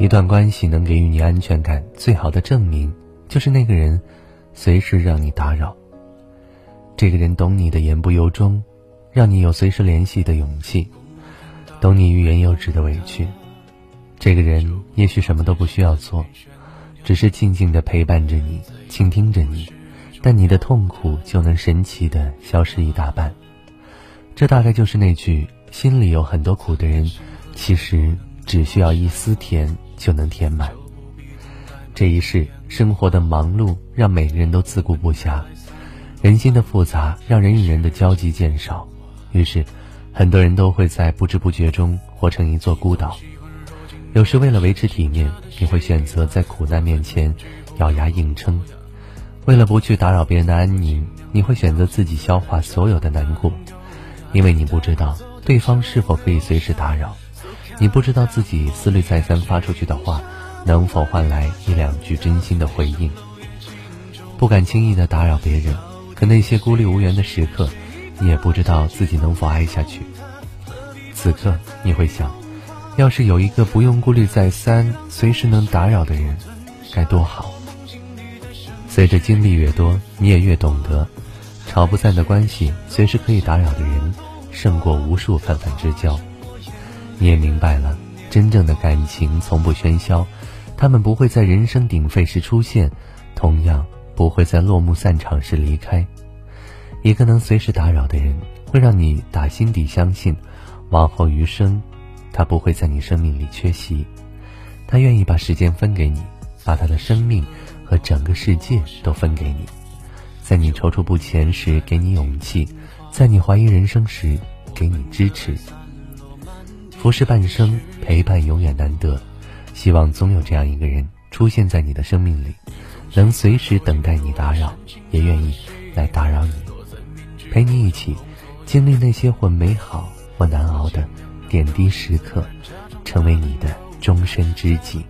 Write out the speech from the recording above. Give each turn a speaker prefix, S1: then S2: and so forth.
S1: 一段关系能给予你安全感最好的证明，就是那个人随时让你打扰。这个人懂你的言不由衷，让你有随时联系的勇气，懂你欲言又止的委屈。这个人也许什么都不需要做，只是静静的陪伴着你，倾听着你，但你的痛苦就能神奇的消失一大半。这大概就是那句“心里有很多苦的人，其实只需要一丝甜”。就能填满。这一世生活的忙碌让每个人都自顾不暇，人心的复杂让人与人的交集减少，于是，很多人都会在不知不觉中活成一座孤岛。有时为了维持体面，你会选择在苦难面前咬牙硬撑；为了不去打扰别人的安宁，你会选择自己消化所有的难过，因为你不知道对方是否可以随时打扰。你不知道自己思虑再三发出去的话，能否换来一两句真心的回应。不敢轻易的打扰别人，可那些孤立无援的时刻，你也不知道自己能否挨下去。此刻你会想，要是有一个不用顾虑再三、随时能打扰的人，该多好。随着经历越多，你也越懂得，吵不散的关系，随时可以打扰的人，胜过无数泛泛之交。你也明白了，真正的感情从不喧嚣，他们不会在人声鼎沸时出现，同样不会在落幕散场时离开。一个能随时打扰的人，会让你打心底相信，往后余生，他不会在你生命里缺席。他愿意把时间分给你，把他的生命和整个世界都分给你，在你踌躇不前时给你勇气，在你怀疑人生时给你支持。浮世半生，陪伴永远难得。希望总有这样一个人出现在你的生命里，能随时等待你打扰，也愿意来打扰你，陪你一起经历那些或美好或难熬的点滴时刻，成为你的终身知己。